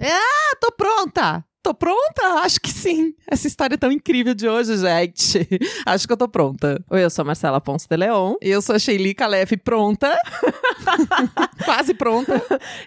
Ah, tô pronta! Tô pronta? Acho que sim. Essa história é tão incrível de hoje, gente. Acho que eu tô pronta. Oi, eu sou a Marcela Ponce de Leon. Eu sou a Sheili Calef, pronta. Quase pronta.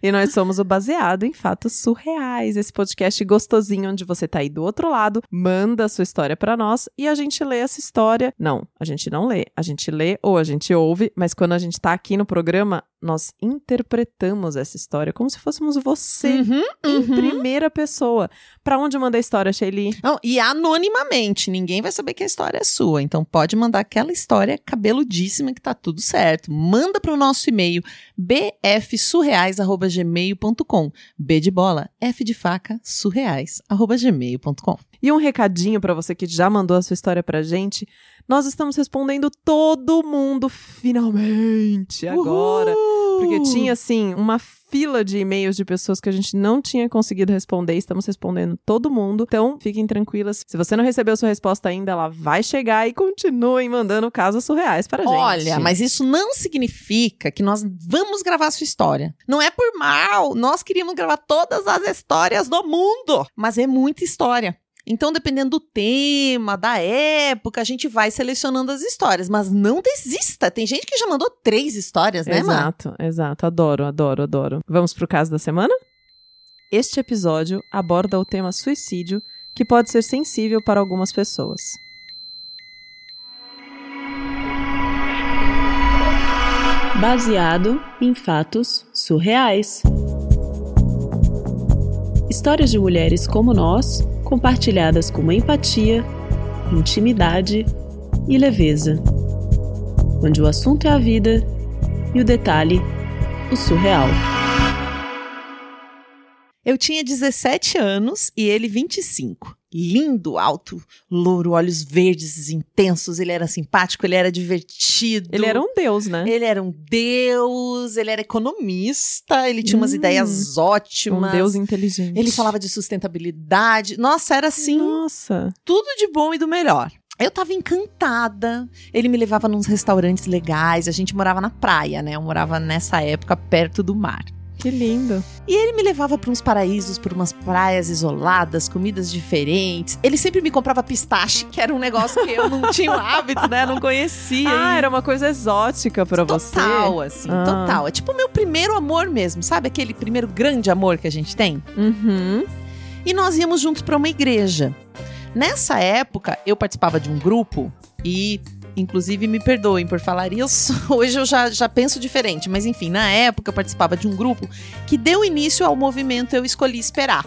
E nós somos o Baseado em Fatos Surreais, esse podcast gostosinho onde você tá aí do outro lado, manda a sua história para nós e a gente lê essa história. Não, a gente não lê. A gente lê ou a gente ouve, mas quando a gente tá aqui no programa, nós interpretamos essa história como se fôssemos você Uhum, em uhum. primeira pessoa. Pra onde manda a história, Shelly? E anonimamente, ninguém vai saber que a história é sua. Então pode mandar aquela história cabeludíssima que tá tudo certo. Manda pro nosso e-mail bfsurreais@gmail.com. B de bola, F de faca, surreais@gmail.com. E um recadinho pra você que já mandou a sua história pra gente. Nós estamos respondendo todo mundo finalmente agora. Porque tinha, assim, uma fila de e-mails de pessoas que a gente não tinha conseguido responder. Estamos respondendo todo mundo. Então, fiquem tranquilas. Se você não recebeu sua resposta ainda, ela vai chegar e continuem mandando casos surreais para a gente. Olha, mas isso não significa que nós vamos gravar a sua história. Não é por mal. Nós queríamos gravar todas as histórias do mundo. Mas é muita história. Então, dependendo do tema, da época, a gente vai selecionando as histórias. Mas não desista. Tem gente que já mandou três histórias, né, Mar? Exato, exato. Adoro, adoro, adoro. Vamos pro caso da semana? Este episódio aborda o tema suicídio, que pode ser sensível para algumas pessoas. Baseado em fatos surreais. Histórias de mulheres como nós, compartilhadas com empatia, intimidade e leveza. Onde o assunto é a vida e o detalhe, o surreal. Eu tinha 17 anos e ele 25. Lindo, alto, louro, olhos verdes intensos. Ele era simpático, ele era divertido. Ele era um deus, né? Ele era um deus, ele era economista, ele tinha umas Hum, ideias Um ótimas. deus inteligente. Ele falava de sustentabilidade. Nossa, era assim, Nossa. tudo de bom e do melhor. Eu tava encantada. Ele me levava nos restaurantes legais. A gente morava na praia, né? Eu morava nessa época perto do mar. Que lindo. E ele me levava para uns paraísos, por umas praias isoladas, comidas diferentes. Ele sempre me comprava pistache, que era um negócio que eu não tinha o hábito, né? Não conhecia. Ah, E- era uma coisa exótica pra você. Total, assim, Ah. total. É tipo o meu primeiro amor mesmo, sabe? Aquele primeiro grande amor que a gente tem. Uhum. E nós íamos juntos para uma igreja. Nessa época, eu participava de um grupo e, inclusive, me perdoem por falar isso. Hoje eu já, já penso diferente, mas enfim, na época eu participava de um grupo que deu início ao movimento Eu Escolhi Esperar.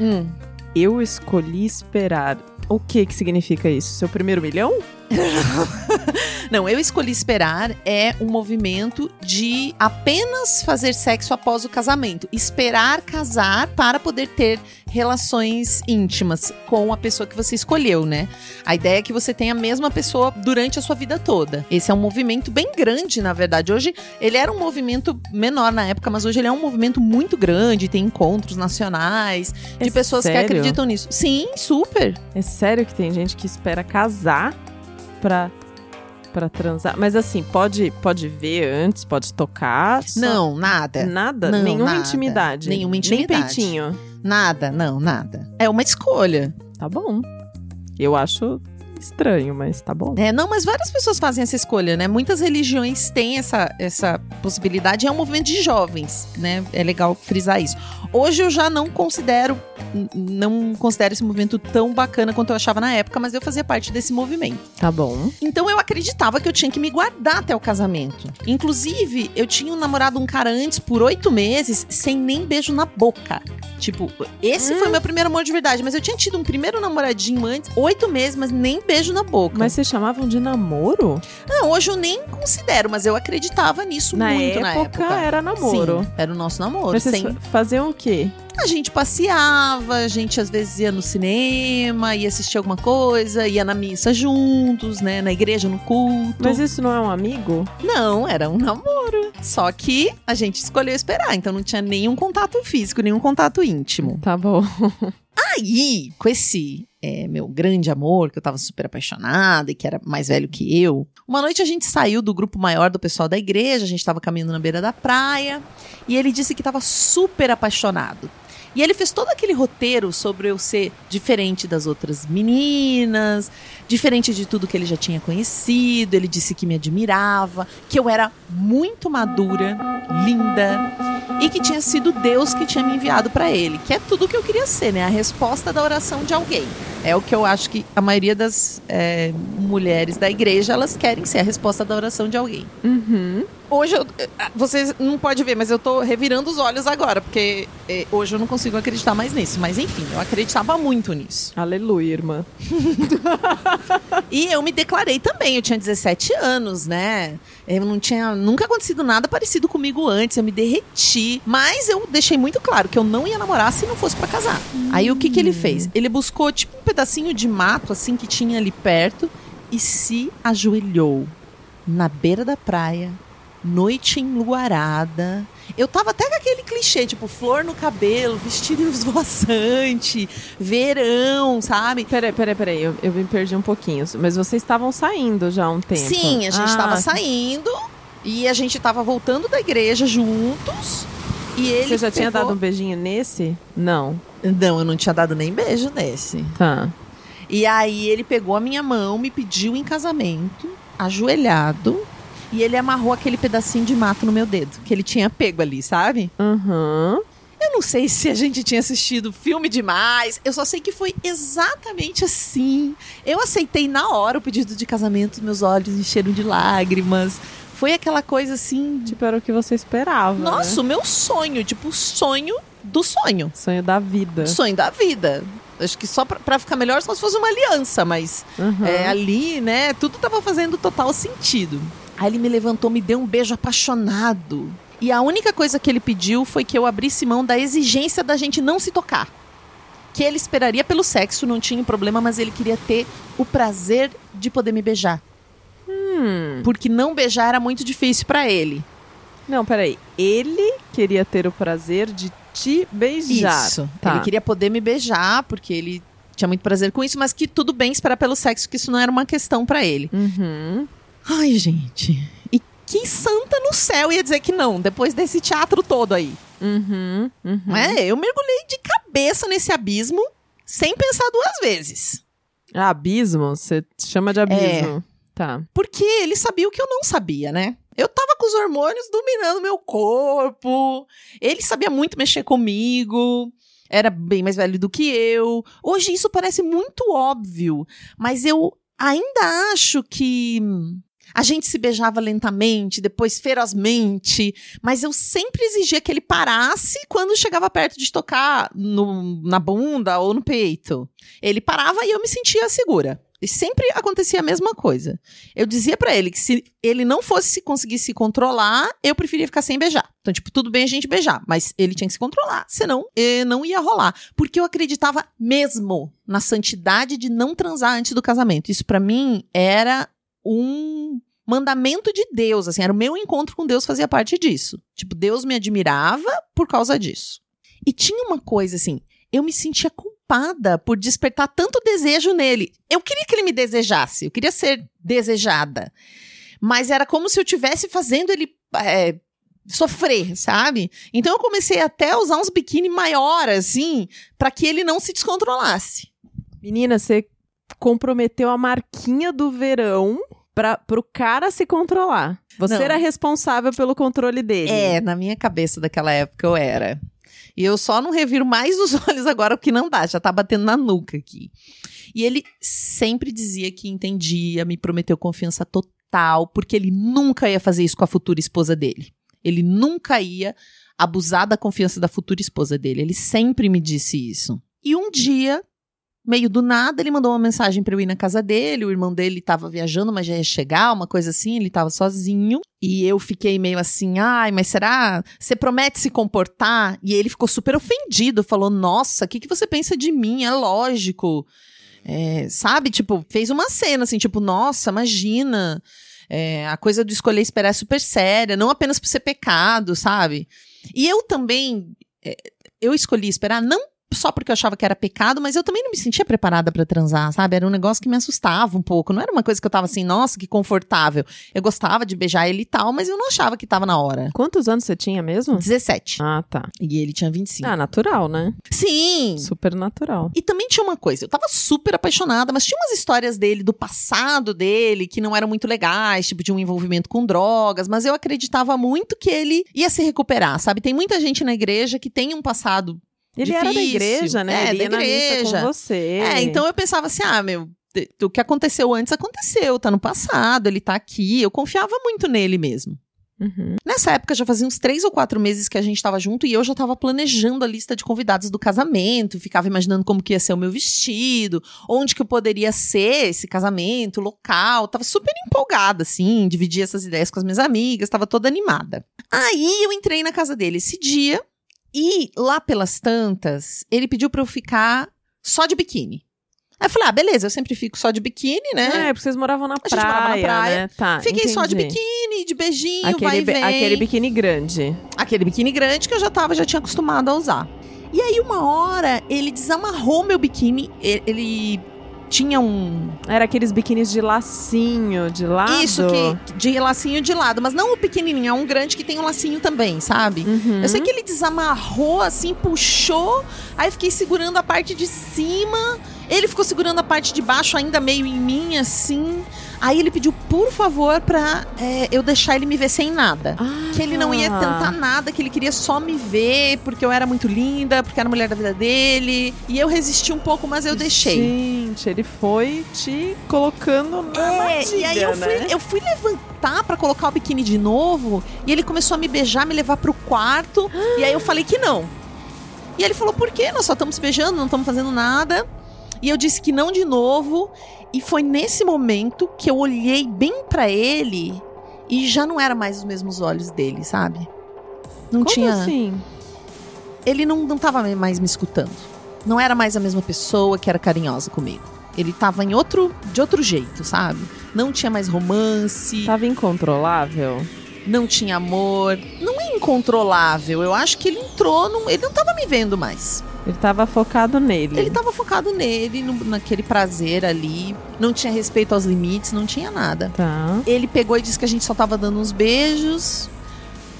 Hum. Eu escolhi esperar. O que que significa isso? Seu primeiro milhão? Não, Eu Escolhi Esperar é um movimento de apenas fazer sexo após o casamento. Esperar casar para poder ter relações íntimas com a pessoa que você escolheu, né? A ideia é que você tenha a mesma pessoa durante a sua vida toda. Esse é um movimento bem grande, na verdade. Hoje, ele era um movimento menor na época, mas hoje ele é um movimento muito grande. Tem encontros nacionais de É pessoas sério? que acreditam nisso. Sim, super. É sério que tem gente que espera casar pra, pra transar? Mas assim, pode, pode ver antes, pode tocar? Não, nada. Nada? Não, Nenhuma nada. intimidade? Nenhuma intimidade. Nem peitinho? Nada, não, nada. É uma escolha. Tá bom. Eu acho estranho, mas tá bom. É, não, mas várias pessoas fazem essa escolha, né? Muitas religiões têm essa, essa possibilidade. É um movimento de jovens, né? É legal frisar isso. Hoje eu já não considero, não considero esse movimento tão bacana quanto eu achava na época, mas eu fazia parte desse movimento. Tá bom. Então eu acreditava que eu tinha que me guardar até o casamento. Inclusive, eu tinha um namorado, um cara antes, por oito meses, sem nem beijo na boca. Tipo, esse foi meu primeiro amor de verdade, mas eu tinha tido um primeiro namoradinho antes, oito meses, mas nem beijo na boca. Mas vocês chamavam de namoro? Não, hoje eu nem considero, mas eu acreditava nisso na, muito época, na época. era namoro. Sim, era o nosso namoro. Mas vocês Sem- fa- faziam o quê? A gente passeava, a gente às vezes ia no cinema, ia assistir alguma coisa, ia na missa juntos, né? Na igreja, no culto. Mas isso não é um amigo? Não, era um namoro. Só que a gente escolheu esperar, então não tinha nenhum contato físico, nenhum contato íntimo. Tá bom. aí, com esse é, meu grande amor, que eu tava super apaixonada e que era mais velho que eu, uma noite a gente saiu do grupo maior do pessoal da igreja, a gente tava caminhando na beira da praia, e ele disse que tava super apaixonado. E ele fez todo aquele roteiro sobre eu ser diferente das outras meninas, diferente de tudo que ele já tinha conhecido. Ele disse que me admirava, que eu era muito madura, linda e que tinha sido Deus que tinha me enviado para ele, que é tudo o que eu queria ser, né? A resposta da oração de alguém. É o que eu acho que a maioria das é, mulheres da igreja elas querem ser a resposta da oração de alguém. Uhum. Hoje, eu, eh, vocês não podem ver, mas eu tô revirando os olhos agora, porque é, hoje eu não consigo acreditar mais nisso. Mas enfim, eu acreditava muito nisso. Aleluia, irmã. e eu me declarei também, eu tinha 17 anos, né? Eu não tinha nunca acontecido nada parecido comigo antes, eu me derreti. Mas eu deixei muito claro que eu não ia namorar se não fosse para casar. Hum. Aí o que, que ele fez? Ele buscou, tipo, um pedacinho de mato, assim, que tinha ali perto, e se ajoelhou na beira da praia noite enluarada. Eu tava até com aquele clichê, tipo, flor no cabelo, vestido esvoaçante, verão, sabe? Peraí, peraí, peraí, eu, eu me perdi um pouquinho. Mas vocês estavam saindo já há um tempo. Sim, a gente ah. tava saindo e a gente tava voltando da igreja juntos. E ele Você já pegou... tinha dado um beijinho nesse? Não. Não, eu não tinha dado nem beijo nesse. Tá. E aí ele pegou a minha mão, me pediu em casamento, ajoelhado e ele amarrou aquele pedacinho de mato no meu dedo, que ele tinha pego ali, sabe? Uhum. Eu não sei se a gente tinha assistido filme demais. Eu só sei que foi exatamente assim. Eu aceitei na hora o pedido de casamento, meus olhos encheram de lágrimas. Foi aquela coisa assim. Tipo, era o que você esperava. Né? Nossa, né? o meu sonho. Tipo, o sonho do sonho. Sonho da vida. Sonho da vida. Acho que só pra, pra ficar melhor só se fosse uma aliança, mas uhum. é, ali, né, tudo tava fazendo total sentido. Aí ele me levantou, me deu um beijo apaixonado. E a única coisa que ele pediu foi que eu abrisse mão da exigência da gente não se tocar. Que ele esperaria pelo sexo, não tinha problema, mas ele queria ter o prazer de poder me beijar. Hum. Porque não beijar era muito difícil para ele. Não, peraí. Ele queria ter o prazer de te beijar. Isso. Tá. Ele queria poder me beijar, porque ele tinha muito prazer com isso, mas que tudo bem esperar pelo sexo, que isso não era uma questão para ele. Uhum. Ai, gente. E que santa no céu ia dizer que não, depois desse teatro todo aí. Uhum, uhum. É, eu mergulhei de cabeça nesse abismo sem pensar duas vezes. Ah, abismo? Você chama de abismo. É, tá. Porque ele sabia o que eu não sabia, né? Eu tava com os hormônios dominando meu corpo. Ele sabia muito mexer comigo. Era bem mais velho do que eu. Hoje isso parece muito óbvio, mas eu ainda acho que a gente se beijava lentamente, depois ferozmente, mas eu sempre exigia que ele parasse quando chegava perto de tocar no, na bunda ou no peito. Ele parava e eu me sentia segura. E sempre acontecia a mesma coisa. Eu dizia para ele que se ele não fosse conseguir se controlar, eu preferia ficar sem beijar. Então, tipo, tudo bem a gente beijar, mas ele tinha que se controlar, senão não ia rolar. Porque eu acreditava mesmo na santidade de não transar antes do casamento. Isso para mim era um mandamento de Deus, assim, era o meu encontro com Deus fazia parte disso. Tipo, Deus me admirava por causa disso. E tinha uma coisa assim, eu me sentia culpada por despertar tanto desejo nele. Eu queria que ele me desejasse, eu queria ser desejada. Mas era como se eu estivesse fazendo ele é, sofrer, sabe? Então eu comecei até a usar uns biquíni maior, assim, para que ele não se descontrolasse. Menina, você comprometeu a marquinha do verão para pro cara se controlar. Você Não. era responsável pelo controle dele. É, na minha cabeça daquela época eu era. E eu só não reviro mais os olhos agora porque não dá, já tá batendo na nuca aqui. E ele sempre dizia que entendia, me prometeu confiança total, porque ele nunca ia fazer isso com a futura esposa dele. Ele nunca ia abusar da confiança da futura esposa dele. Ele sempre me disse isso. E um dia meio do nada, ele mandou uma mensagem para eu ir na casa dele. O irmão dele estava viajando, mas já ia chegar, uma coisa assim. Ele estava sozinho. E eu fiquei meio assim, ai, mas será? Você promete se comportar? E ele ficou super ofendido, falou: Nossa, o que, que você pensa de mim? É lógico. É, sabe? Tipo, fez uma cena assim, tipo, nossa, imagina. É, a coisa do escolher esperar é super séria, não apenas por ser pecado, sabe? E eu também. É, eu escolhi esperar não só porque eu achava que era pecado, mas eu também não me sentia preparada pra transar, sabe? Era um negócio que me assustava um pouco. Não era uma coisa que eu tava assim, nossa, que confortável. Eu gostava de beijar ele e tal, mas eu não achava que tava na hora. Quantos anos você tinha mesmo? 17. Ah, tá. E ele tinha 25. Ah, natural, né? Sim! Super natural. E também tinha uma coisa, eu tava super apaixonada, mas tinha umas histórias dele, do passado dele, que não eram muito legais, tipo de um envolvimento com drogas, mas eu acreditava muito que ele ia se recuperar, sabe? Tem muita gente na igreja que tem um passado Ele era da Difícil. igreja, né? É, Ele da ia missa igreja. com você. É, então eu pensava assim, ah, meu, o que aconteceu antes aconteceu, tá no passado, ele tá aqui. Eu confiava muito nele mesmo. Uhum. Nessa época já fazia uns três ou quatro meses que a gente tava junto e eu já tava planejando a lista de convidados do casamento, ficava imaginando como que ia ser o meu vestido, onde que eu poderia ser esse casamento, local, tava super empolgada, assim, dividi essas ideias com as minhas amigas, tava toda animada. Aí eu entrei na casa dele esse dia e lá pelas tantas, ele pediu pra eu ficar só de biquíni. Aí eu falei, ah, beleza, eu sempre fico só de biquíni, né? É, porque vocês moravam na praia, morava na praia. né? Tá, Fiquei só de entendi. biquíni, de beijinho, vai Aquele, e bi- vem. aquele biquíni grande. Aquele biquíni grande que eu já tava, já tinha acostumado a usar. E aí, uma hora, ele desamarrou meu biquíni. e- Ele tinha um. Era aqueles biquínis de lacinho, de lado. Isso, que, de lacinho de lado. Mas não o pequenininho, é um grande que tem um lacinho também, sabe? Uhum. Eu sei que ele desamarrou, assim, puxou. Aí fiquei segurando a parte de cima. Ele ficou segurando a parte de baixo, ainda meio em mim, assim. Aí ele pediu, por favor, pra é, eu deixar ele me ver sem nada. Ah. Que ele não ia tentar nada, que ele queria só me ver, porque eu era muito linda, porque era a mulher da vida dele. E eu resisti um pouco, mas eu deixei. Gente, ele foi te colocando na É, armadilha, e aí eu fui, né? eu fui levantar pra colocar o biquíni de novo, e ele começou a me beijar, me levar pro quarto, e aí eu falei que não. E ele falou: "Por quê? Nós só estamos beijando, não estamos fazendo nada". E eu disse que não de novo, e foi nesse momento que eu olhei bem pra ele e já não era mais os mesmos olhos dele, sabe? Não Como tinha assim? ele não, não tava mais me escutando. Não era mais a mesma pessoa que era carinhosa comigo. Ele tava em outro, de outro jeito, sabe? Não tinha mais romance, Tava incontrolável? não tinha amor. Não é incontrolável. Eu acho que ele entrou num. Ele não tava me vendo mais. Ele tava focado nele. Ele tava focado nele, no- naquele prazer ali. Não tinha respeito aos limites, não tinha nada. Tá. Ele pegou e disse que a gente só tava dando uns beijos.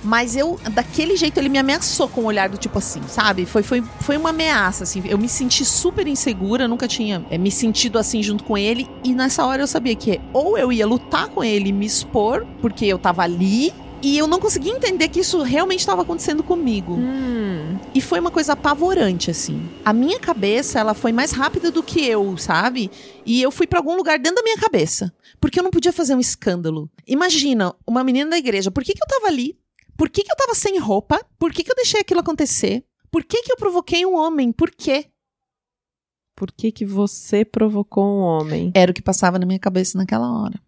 Mas eu, daquele jeito, ele me ameaçou com o olhar do tipo assim, sabe? Foi, foi, foi uma ameaça, assim. Eu me senti super insegura, nunca tinha é, me sentido assim junto com ele. E nessa hora eu sabia que ou eu ia lutar com ele e me expor, porque eu tava ali. E eu não conseguia entender que isso realmente estava acontecendo comigo. Hum. E foi uma coisa apavorante, assim. A minha cabeça, ela foi mais rápida do que eu, sabe? E eu fui pra algum lugar dentro da minha cabeça. Porque eu não podia fazer um escândalo. Imagina, uma menina da igreja, por que, que eu tava ali? Por que, que eu tava sem roupa? Por que, que eu deixei aquilo acontecer? Por que, que eu provoquei um homem? Por quê? Por que que você provocou um homem? Era o que passava na minha cabeça naquela hora.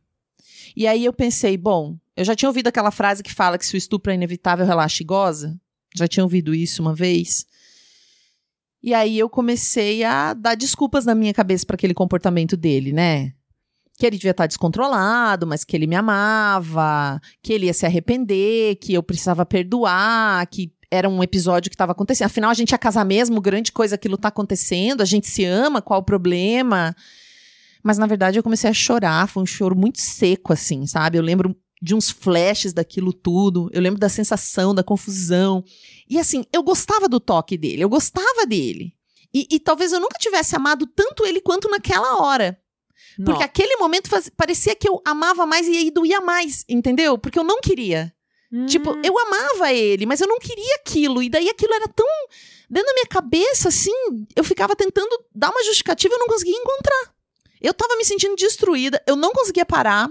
E aí eu pensei, bom, eu já tinha ouvido aquela frase que fala que se o estupro é inevitável, relaxa e goza. Já tinha ouvido isso uma vez. E aí eu comecei a dar desculpas na minha cabeça para aquele comportamento dele, né? Que ele devia estar descontrolado, mas que ele me amava, que ele ia se arrepender, que eu precisava perdoar, que era um episódio que estava acontecendo. Afinal, a gente ia casar mesmo, grande coisa aquilo tá acontecendo, a gente se ama, qual o problema? Mas na verdade eu comecei a chorar, foi um choro muito seco, assim, sabe? Eu lembro de uns flashes daquilo tudo, eu lembro da sensação, da confusão. E assim, eu gostava do toque dele, eu gostava dele. E, e talvez eu nunca tivesse amado tanto ele quanto naquela hora. Porque Não. aquele momento faz- parecia que eu amava mais e aí doía mais, entendeu? Porque eu não queria. Tipo, Hum. eu amava ele, mas eu não queria aquilo. E daí aquilo era tão. Dentro da minha cabeça, assim, eu ficava tentando dar uma justificativa e eu não conseguia encontrar. Eu tava me sentindo destruída, eu não conseguia parar.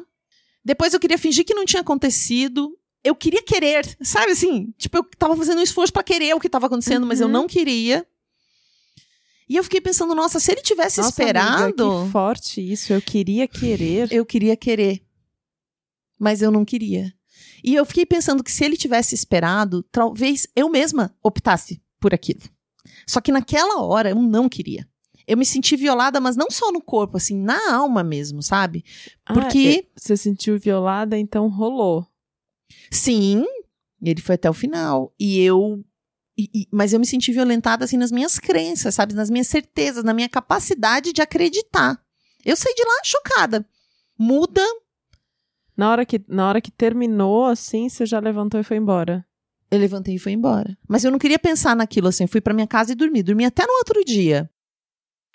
Depois eu queria fingir que não tinha acontecido. Eu queria querer, sabe assim? Tipo, eu tava fazendo um esforço pra querer o que tava acontecendo, mas eu Uhum. não queria. E eu fiquei pensando, nossa, se ele tivesse Nossa, esperado. Amiga, que forte isso. Eu queria querer. Eu queria querer. Mas eu não queria. E eu fiquei pensando que se ele tivesse esperado, talvez eu mesma optasse por aquilo. Só que naquela hora eu não queria. Eu me senti violada, mas não só no corpo, assim, na alma mesmo, sabe? Ah, Porque- e- você sentiu violada, então rolou. Sim, ele foi até o final. E eu E- e- mas eu me senti violentada assim nas minhas crenças, sabe? Nas minhas certezas, na minha capacidade de acreditar. Eu saí de lá chocada. Muda. Na hora que, na hora que terminou, assim, você já levantou e foi embora. Eu levantei e fui embora. Mas eu não queria pensar naquilo assim. Fui pra minha casa e dormi. Dormi até no outro dia.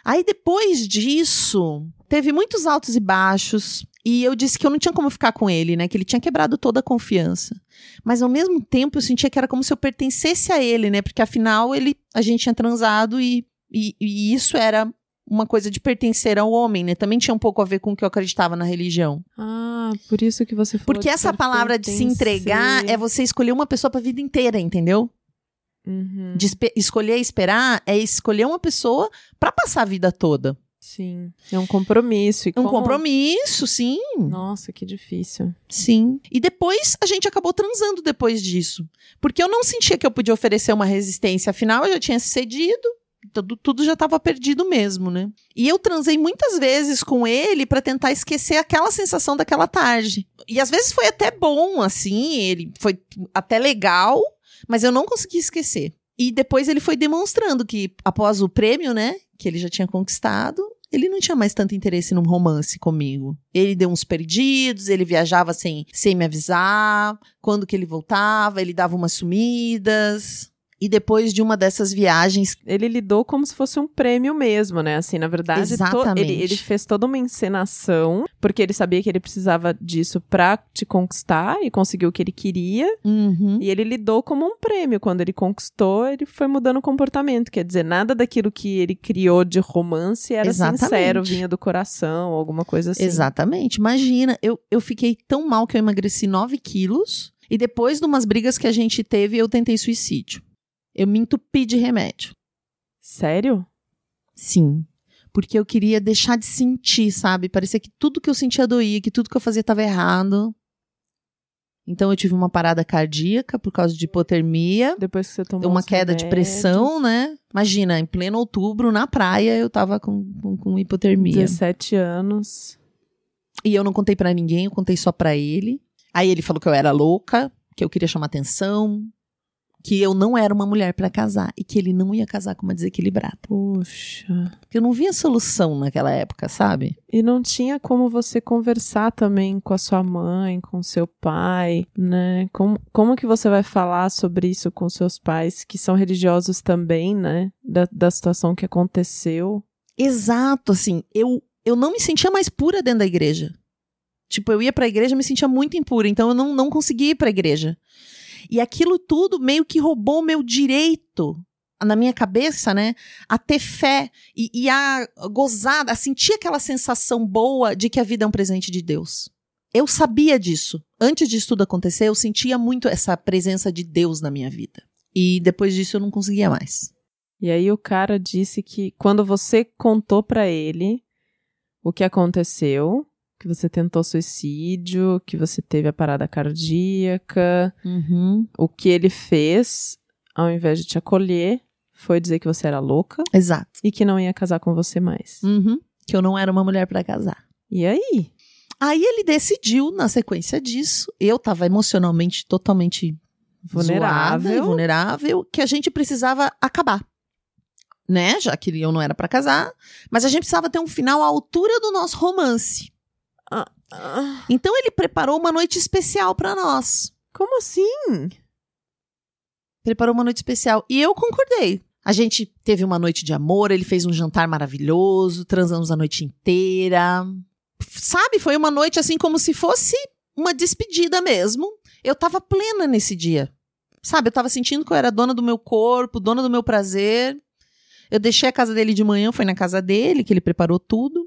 Aí depois disso, teve muitos altos e baixos. E eu disse que eu não tinha como ficar com ele, né? Que ele tinha quebrado toda a confiança. Mas ao mesmo tempo eu sentia que era como se eu pertencesse a ele, né? Porque afinal ele, a gente tinha transado e, e, e isso era uma coisa de pertencer ao homem, né? Também tinha um pouco a ver com o que eu acreditava na religião. Ah, por isso que você falou Porque essa palavra de se entregar é você escolher uma pessoa pra vida inteira, entendeu? Uhum, De escolher esperar é escolher uma pessoa pra passar a vida toda. Sim, é um compromisso. E Um como- compromisso, sim. Nossa, que difícil. Sim. E depois a gente acabou transando depois disso. Porque eu não sentia que eu podia oferecer uma resistência. Afinal, eu já tinha cedido. Tudo, tudo já estava perdido mesmo, né? E eu transei muitas vezes com ele pra tentar esquecer aquela sensação daquela tarde. E às vezes foi até bom, assim, ele foi até legal, mas eu não consegui esquecer. E depois ele foi demonstrando que, após o prêmio, né, que ele já tinha conquistado, ele não tinha mais tanto interesse num romance comigo. Ele deu uns perdidos, ele viajava sem, sem me avisar. Quando que ele voltava, ele dava umas sumidas. E depois de uma dessas viagens, Ele lidou como se fosse um prêmio mesmo, né? Assim, na verdade, to- Exatamente. ele, ele fez toda uma encenação, porque ele sabia que ele precisava disso pra te conquistar e conseguir o que ele queria. Uhum. E ele lidou como um prêmio. Quando ele conquistou, ele foi mudando o comportamento. Quer dizer, nada daquilo que ele criou de romance era Exatamente. sincero, vinha do coração, alguma coisa assim. Exatamente. Imagina, eu, eu fiquei tão mal que eu emagreci 9 quilos. E depois de umas brigas que a gente teve, eu tentei suicídio. Eu me entupi de remédio. Sério? Sim. Porque eu queria deixar de sentir, sabe? Parecia que tudo que eu sentia doía, que tudo que eu fazia estava errado. Então eu tive uma parada cardíaca por causa de hipotermia. Depois que você tomou uma queda de remédios, pressão, né? Imagina, em pleno outubro, na praia, eu tava com, com, com hipotermia. 17 anos. E eu não contei pra ninguém, eu contei só pra ele. Aí ele falou que eu era louca, que eu queria chamar atenção, que eu não era uma mulher pra casar e que ele não ia casar com uma desequilibrada. Puxa. Porque eu não via solução naquela época, sabe? E não tinha como você conversar também com a sua mãe, com seu pai, né? Como, como que você vai falar sobre isso com seus pais, que são religiosos também, né? Da, da situação que aconteceu. Exato, assim, eu, eu não me sentia mais pura dentro da igreja. Tipo, eu ia pra igreja e me sentia muito impura, então eu não, não conseguia ir pra igreja. E aquilo tudo meio que roubou meu direito, na minha cabeça, né? A ter fé e, e a gozar, a sentir aquela sensação boa de que a vida é um presente de Deus. Eu sabia disso. Antes disso tudo acontecer, eu sentia muito essa presença de Deus na minha vida. E depois disso eu não conseguia mais. E aí o cara disse que quando você contou pra ele o que aconteceu, que você tentou suicídio, que você teve a parada cardíaca, Uhum. o que ele fez, ao invés de te acolher, foi dizer que você era louca Exato. e que não ia casar com você mais. Uhum. Que eu não era uma mulher pra casar. E aí? Aí ele decidiu, na sequência disso, eu tava emocionalmente totalmente Vulnerável. zoada vulnerável, que a gente precisava acabar. Né? Já que eu não era pra casar, mas a gente precisava ter um final à altura do nosso romance. Então ele preparou uma noite especial pra nós. como assim? Preparou uma noite especial e eu concordei. A gente teve uma noite de amor, ele fez um jantar maravilhoso, transamos a noite inteira. Sabe, foi uma noite assim como se fosse uma despedida mesmo. Eu tava plena nesse dia. Sabe, eu tava sentindo que eu era dona do meu corpo, dona do meu prazer. Eu deixei a casa dele de manhã, foi na casa dele, que ele preparou tudo.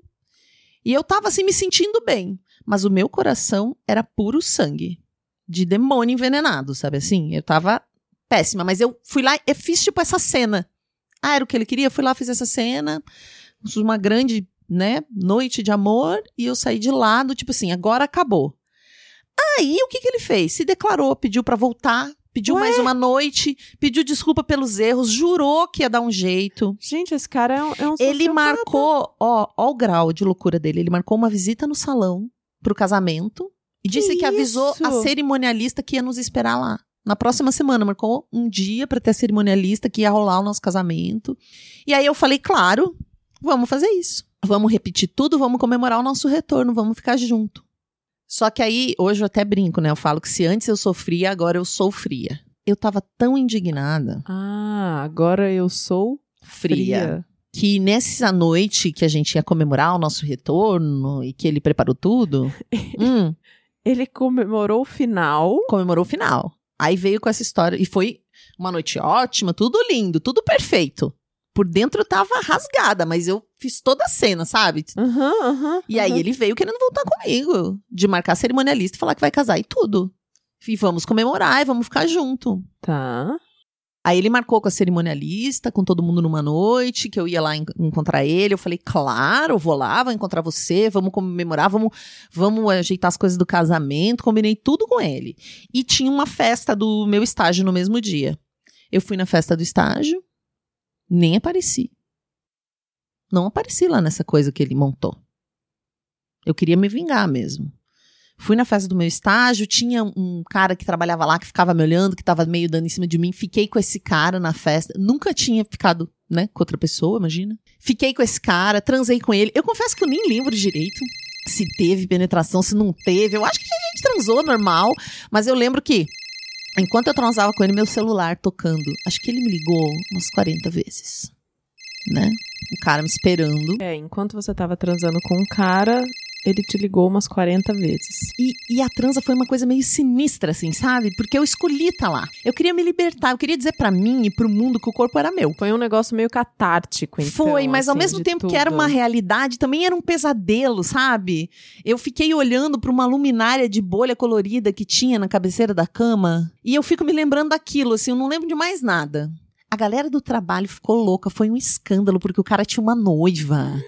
E eu tava assim me sentindo bem. Mas o meu coração era puro sangue. De demônio envenenado, sabe assim? Eu tava péssima, mas eu fui lá e fiz tipo essa cena. Ah, era o que ele queria, fui lá, fiz essa cena. Uma grande, né, noite de amor. E eu saí de lado, tipo assim, agora acabou. Aí o que que ele fez? Se declarou, pediu pra voltar. Pediu Ué? mais uma noite, pediu desculpa pelos erros, jurou que ia dar um jeito. Gente, esse cara é um, é um Ele marcou, ó, ó o grau de loucura dele. Ele marcou uma visita no salão pro casamento e disse que avisou isso? a cerimonialista que ia nos esperar lá, na próxima semana, marcou um dia para ter a cerimonialista que ia rolar o nosso casamento. E aí eu falei, claro, vamos fazer isso. Vamos repetir tudo, vamos comemorar o nosso retorno, vamos ficar junto. Só que aí, hoje eu até brinco, né? Eu falo que se antes eu sofria, agora eu sou fria. Eu tava tão indignada. Ah, agora eu sou fria. fria. Que nessa noite que a gente ia comemorar o nosso retorno e que ele preparou tudo. hum, ele comemorou o final. Comemorou o final. Aí veio com essa história. E foi uma noite ótima, tudo lindo, tudo perfeito por dentro eu tava rasgada, mas eu fiz toda a cena, sabe? Uhum, uhum, e aí ele veio querendo voltar comigo, de marcar cerimonialista e falar que vai casar e tudo. E vamos comemorar e vamos ficar junto. Tá. Aí ele marcou com a cerimonialista, com todo mundo numa noite, que eu ia lá en encontrar ele. Eu falei, claro, vou lá, vou encontrar você, vamos comemorar, vamos, vamos ajeitar as coisas do casamento. Combinei tudo com ele. E tinha uma festa do meu estágio no mesmo dia. Eu fui na festa do estágio, nem apareci. Não apareci lá nessa coisa que ele montou. Eu queria me vingar mesmo. Fui na festa do meu estágio, tinha um cara que trabalhava lá que ficava me olhando, que tava meio dando em cima de mim. Fiquei com esse cara na festa. Nunca tinha ficado, né, com outra pessoa, imagina. Fiquei com esse cara, transei com ele. Eu confesso que eu nem lembro direito se teve penetração, se não teve. Eu acho que a gente transou normal, mas eu lembro que Enquanto eu transava com ele, meu celular tocando. Acho que ele me ligou umas 40 vezes. Né? O cara me esperando. É, enquanto você tava transando com um cara, ele te ligou umas 40 vezes. E, e, a transa foi uma coisa meio sinistra, assim, sabe? Porque eu escolhi tá lá. Eu queria me libertar, eu queria dizer para mim e pro mundo que o corpo era meu. Foi um negócio meio catártico, então. Foi, mas assim, ao mesmo tempo tudo. que era uma realidade, também era um pesadelo, sabe? Eu fiquei olhando para uma luminária de bolha colorida que tinha na cabeceira da cama e eu fico me lembrando daquilo, assim, eu não lembro de mais nada. A galera do trabalho ficou louca, foi um escândalo porque o cara tinha uma noiva.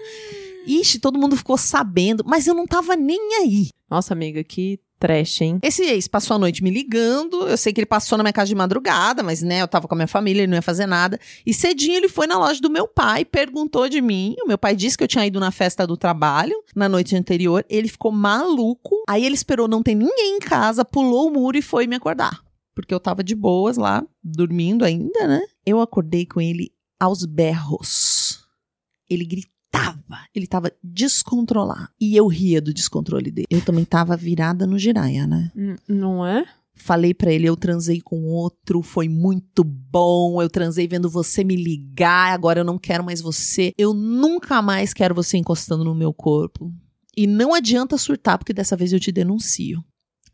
Ixi, todo mundo ficou sabendo, mas eu não tava nem aí. Nossa, amiga, que trash, hein? Esse ex passou a noite me ligando. Eu sei que ele passou na minha casa de madrugada, mas né, eu tava com a minha família, ele não ia fazer nada. E cedinho ele foi na loja do meu pai, perguntou de mim. O meu pai disse que eu tinha ido na festa do trabalho na noite anterior. Ele ficou maluco. Aí ele esperou não ter ninguém em casa, pulou o muro e foi me acordar. Porque eu tava de boas lá, dormindo ainda, né? Eu acordei com ele aos berros. Ele gritou tava, ele tava descontrolado. E eu ria do descontrole dele. Eu também tava virada no giraia, né? Não é? Falei para ele, eu transei com outro, foi muito bom. Eu transei vendo você me ligar, agora eu não quero mais você. Eu nunca mais quero você encostando no meu corpo. E não adianta surtar, porque dessa vez eu te denuncio.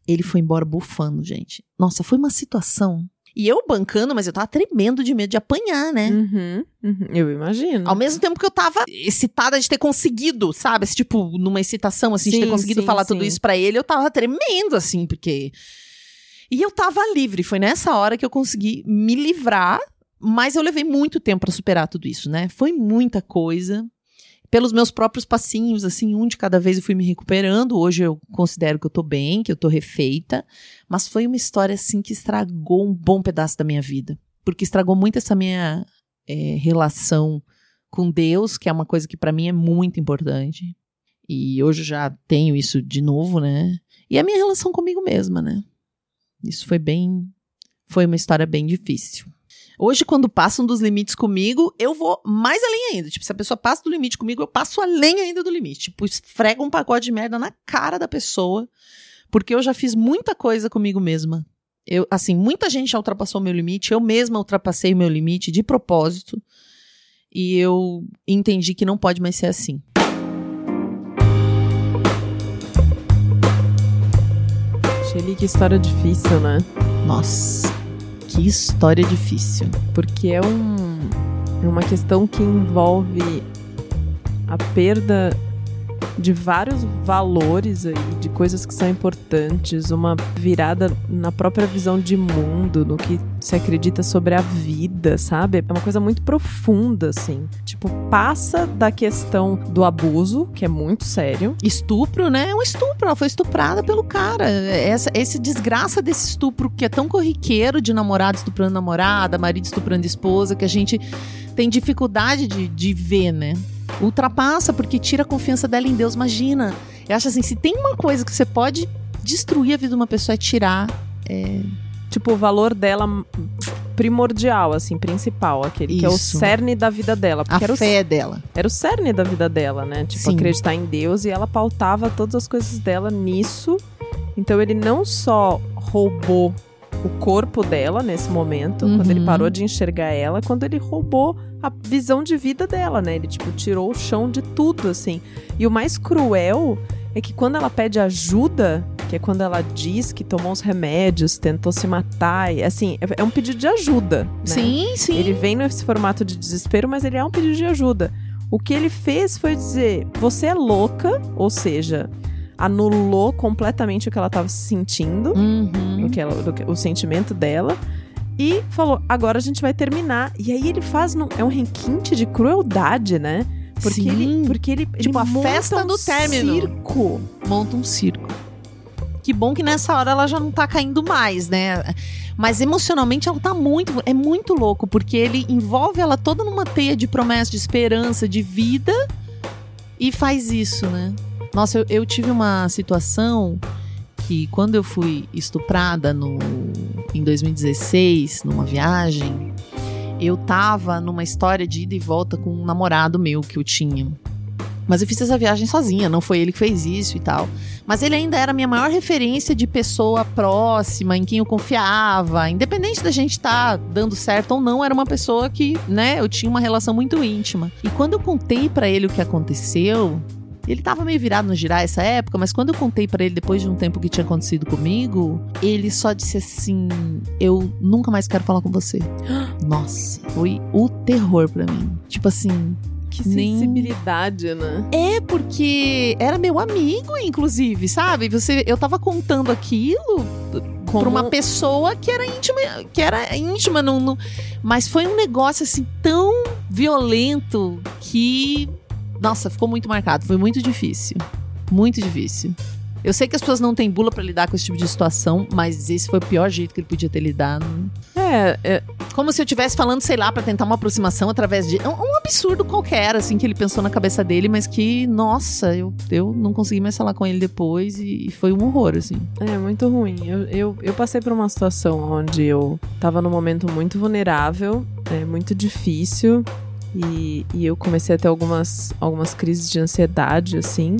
Ele foi embora bufando, gente. Nossa, foi uma situação e eu bancando, mas eu tava tremendo de medo de apanhar, né? Uhum, uhum, eu imagino. Ao mesmo tempo que eu tava excitada de ter conseguido, sabe? Esse, tipo, numa excitação, assim, sim, de ter conseguido sim, falar sim. tudo isso para ele, eu tava tremendo, assim, porque. E eu tava livre. Foi nessa hora que eu consegui me livrar, mas eu levei muito tempo para superar tudo isso, né? Foi muita coisa pelos meus próprios passinhos, assim, um de cada vez eu fui me recuperando. Hoje eu considero que eu tô bem, que eu tô refeita. Mas foi uma história, assim, que estragou um bom pedaço da minha vida. Porque estragou muito essa minha é, relação com Deus, que é uma coisa que para mim é muito importante. E hoje eu já tenho isso de novo, né? E a minha relação comigo mesma, né? Isso foi bem. Foi uma história bem difícil. Hoje, quando passam dos limites comigo, eu vou mais além ainda. Tipo, se a pessoa passa do limite comigo, eu passo além ainda do limite. Tipo, esfrego um pacote de merda na cara da pessoa, porque eu já fiz muita coisa comigo mesma. Eu, assim, muita gente já ultrapassou o meu limite, eu mesma ultrapassei o meu limite de propósito. E eu entendi que não pode mais ser assim. Shelly, que história difícil, né? Nossa. Que história difícil. Porque é, um, é uma questão que envolve a perda de vários valores aí, de coisas que são importantes, uma virada na própria visão de mundo, no que se acredita sobre a vida, sabe? É uma coisa muito profunda, assim. Tipo, passa da questão do abuso, que é muito sério. Estupro, né? É um estupro. Ela foi estuprada pelo cara. Essa, esse desgraça desse estupro que é tão corriqueiro de namorado estuprando namorada, marido estuprando esposa, que a gente tem dificuldade de, de ver, né? Ultrapassa porque tira a confiança dela em Deus. Imagina. Eu acho assim, se tem uma coisa que você pode destruir a vida de uma pessoa é tirar é, tipo, o valor dela primordial, assim, principal, aquele que é o Isso. cerne da vida dela. A Porque era o, fé dela. era o cerne da vida dela, né? Tipo, Sim. acreditar em Deus e ela pautava todas as coisas dela nisso. Então ele não só roubou o corpo dela nesse momento, quando ele Uhum. parou de enxergar ela, quando ele roubou a visão de vida dela, né? Ele, tipo, tirou o chão de tudo, assim. E o mais cruel é que quando ela pede ajuda, que é quando ela diz que tomou os remédios, tentou se matar, e, assim, é é um pedido de ajuda, né? Sim, sim. Ele vem nesse formato de desespero, mas ele é um pedido de ajuda. O que ele fez foi dizer: você é louca, ou seja, anulou completamente o que ela estava sentindo, Uhum. o, que ela- o sentimento dela, e falou: agora a gente vai terminar. E aí ele faz. num- é um requinte de crueldade, né? Porque Sim. ele. Porque ele Tipo, ele a festa um do término. Circo. monta um circo. Que bom que nessa hora ela já não tá caindo mais, né? Mas emocionalmente ela tá muito. É muito louco, porque ele envolve ela toda numa teia de promessa, de esperança, de vida e faz isso, né? Nossa, eu, eu tive uma situação que quando eu fui estuprada no, em 2016, numa viagem, eu tava numa história de ida e volta com um namorado meu que eu tinha. Mas eu fiz essa viagem sozinha, não foi ele que fez isso e tal. Mas ele ainda era minha maior referência de pessoa próxima, em quem eu confiava. Independente da gente estar dando certo ou não, era uma pessoa que, né, eu tinha uma relação muito íntima. E quando eu contei pra ele o que aconteceu, ele tava meio virado no girar essa época, mas quando eu contei pra ele depois de um tempo que tinha acontecido comigo, ele só disse assim: "Eu nunca mais quero falar com você". Nossa, foi o terror pra mim. Tipo assim, Que sensibilidade, né? é porque era meu amigo, inclusive, sabe? Você, eu tava contando aquilo Como- pra uma pessoa que era íntima, que era íntima, não, não- mas foi um negócio assim tão violento que, nossa, ficou muito marcado. Foi muito difícil, muito difícil. Eu sei que as pessoas não têm bula pra lidar com esse tipo de situação, mas esse foi o pior jeito que ele podia ter lidado. É, é, Como se eu estivesse falando, sei lá, pra tentar uma aproximação através de. Um, um absurdo qualquer, assim, que ele pensou na cabeça dele, mas que, nossa, eu, eu não consegui mais falar com ele depois e, e foi um horror, assim. É muito ruim. Eu, eu, eu passei por uma situação onde eu tava num momento muito vulnerável, é, muito difícil, e, e eu comecei a ter algumas, algumas crises de ansiedade, assim.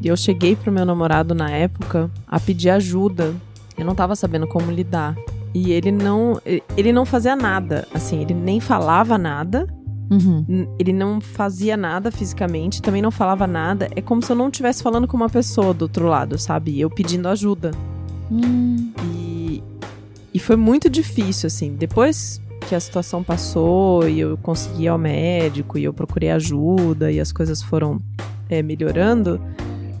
E eu cheguei pro meu namorado na época a pedir ajuda. Eu não tava sabendo como lidar. E ele não, ele não fazia nada, assim, ele nem falava nada, Uhum. Ele não fazia nada fisicamente, também não falava nada. É como se eu não estivesse falando com uma pessoa do outro lado, sabe? Eu pedindo ajuda. Hum. E, e foi muito difícil, assim. Depois que a situação passou e eu consegui ir ao médico e eu procurei ajuda e as coisas foram é, melhorando,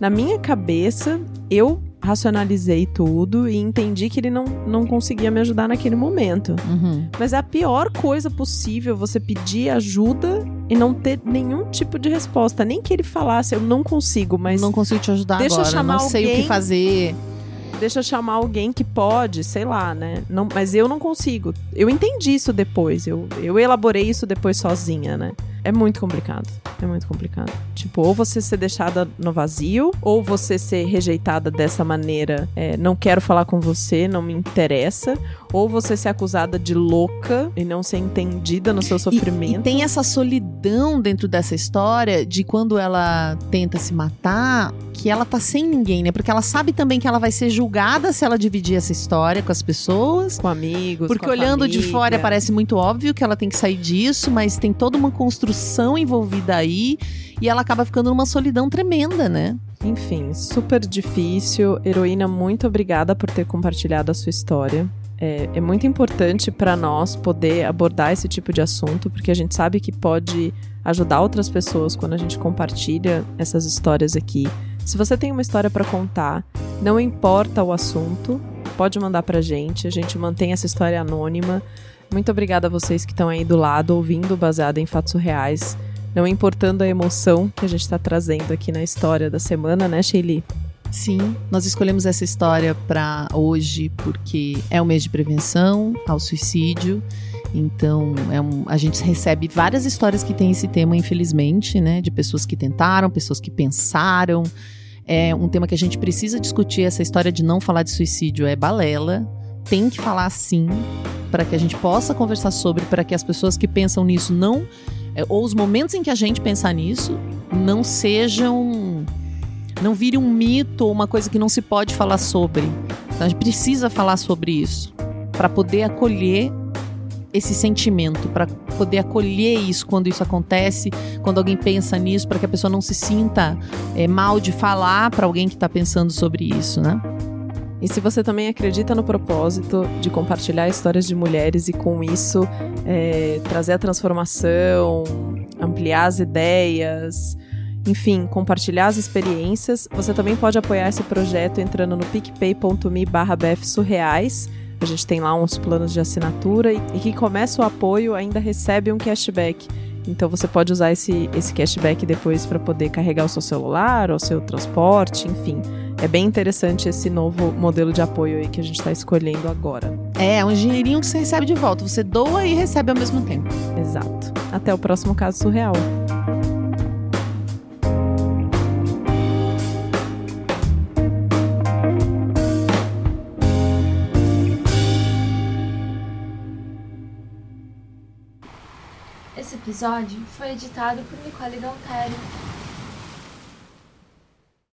na minha cabeça eu racionalizei tudo e entendi que ele não, não conseguia me ajudar naquele momento. Uhum. Mas é a pior coisa possível você pedir ajuda e não ter nenhum tipo de resposta. Nem que ele falasse, eu não consigo, mas não consigo te ajudar deixa eu agora, chamar não sei o alguém. que fazer. Deixa eu chamar alguém que pode, sei lá, né? Não, mas eu não consigo. Eu entendi isso depois. Eu, eu elaborei isso depois sozinha, né? É muito complicado. É muito complicado. Tipo, ou você ser deixada no vazio, ou você ser rejeitada dessa maneira. é, não quero falar com você, não me interessa. Ou você ser acusada de louca e não ser entendida no seu E, sofrimento. e tem essa solidão dentro dessa história de quando ela tenta se matar, que ela tá sem ninguém, né? Porque ela sabe também que ela vai ser julgada se ela dividir essa história com as pessoas. Com amigos. Porque com olhando de família. fora parece muito óbvio que ela tem que sair disso, mas tem toda uma construção envolvida aí e ela acaba ficando numa solidão tremenda, né? Enfim, super difícil. Heroína, muito obrigada por ter compartilhado a sua história. É, é muito importante para nós poder abordar esse tipo de assunto, porque a gente sabe que pode ajudar outras pessoas quando a gente compartilha essas histórias aqui. Se você tem uma história para contar, não importa o assunto, pode mandar pra gente. A gente mantém essa história anônima. Muito obrigada a vocês que estão aí do lado, ouvindo baseado em fatos reais. Não importando a emoção que a gente está trazendo aqui na história da semana, né, Sheili? Sim, nós escolhemos essa história para hoje porque é o mês de prevenção ao suicídio. Então, é um- a gente recebe várias histórias que têm esse tema, infelizmente, né? De pessoas que tentaram, pessoas que pensaram. É um tema que a gente precisa discutir. Essa história de não falar de suicídio é balela. Tem que falar sim, para que a gente possa conversar sobre, para que as pessoas que pensam nisso não. É, ou os momentos em que a gente pensar nisso não sejam. não vire um mito ou uma coisa que não se pode falar sobre. Então, a gente precisa falar sobre isso para poder acolher esse sentimento, para poder acolher isso quando isso acontece, quando alguém pensa nisso, para que a pessoa não se sinta é, mal de falar para alguém que está pensando sobre isso, né? E se você também acredita no propósito de compartilhar histórias de mulheres e com isso é, trazer a transformação, ampliar as ideias, enfim, compartilhar as experiências, você também pode apoiar esse projeto entrando no picpay.me barra surreais. A gente tem lá uns planos de assinatura e, e quem começa o apoio ainda recebe um cashback. Então você pode usar esse, esse cashback depois para poder carregar o seu celular, ou seu transporte, enfim. É bem interessante esse novo modelo de apoio aí que a gente está escolhendo agora. É, é um dinheirinho que você recebe de volta. Você doa e recebe ao mesmo tempo. Exato. Até o próximo caso surreal. Esse episódio foi editado por Nicole Galtério.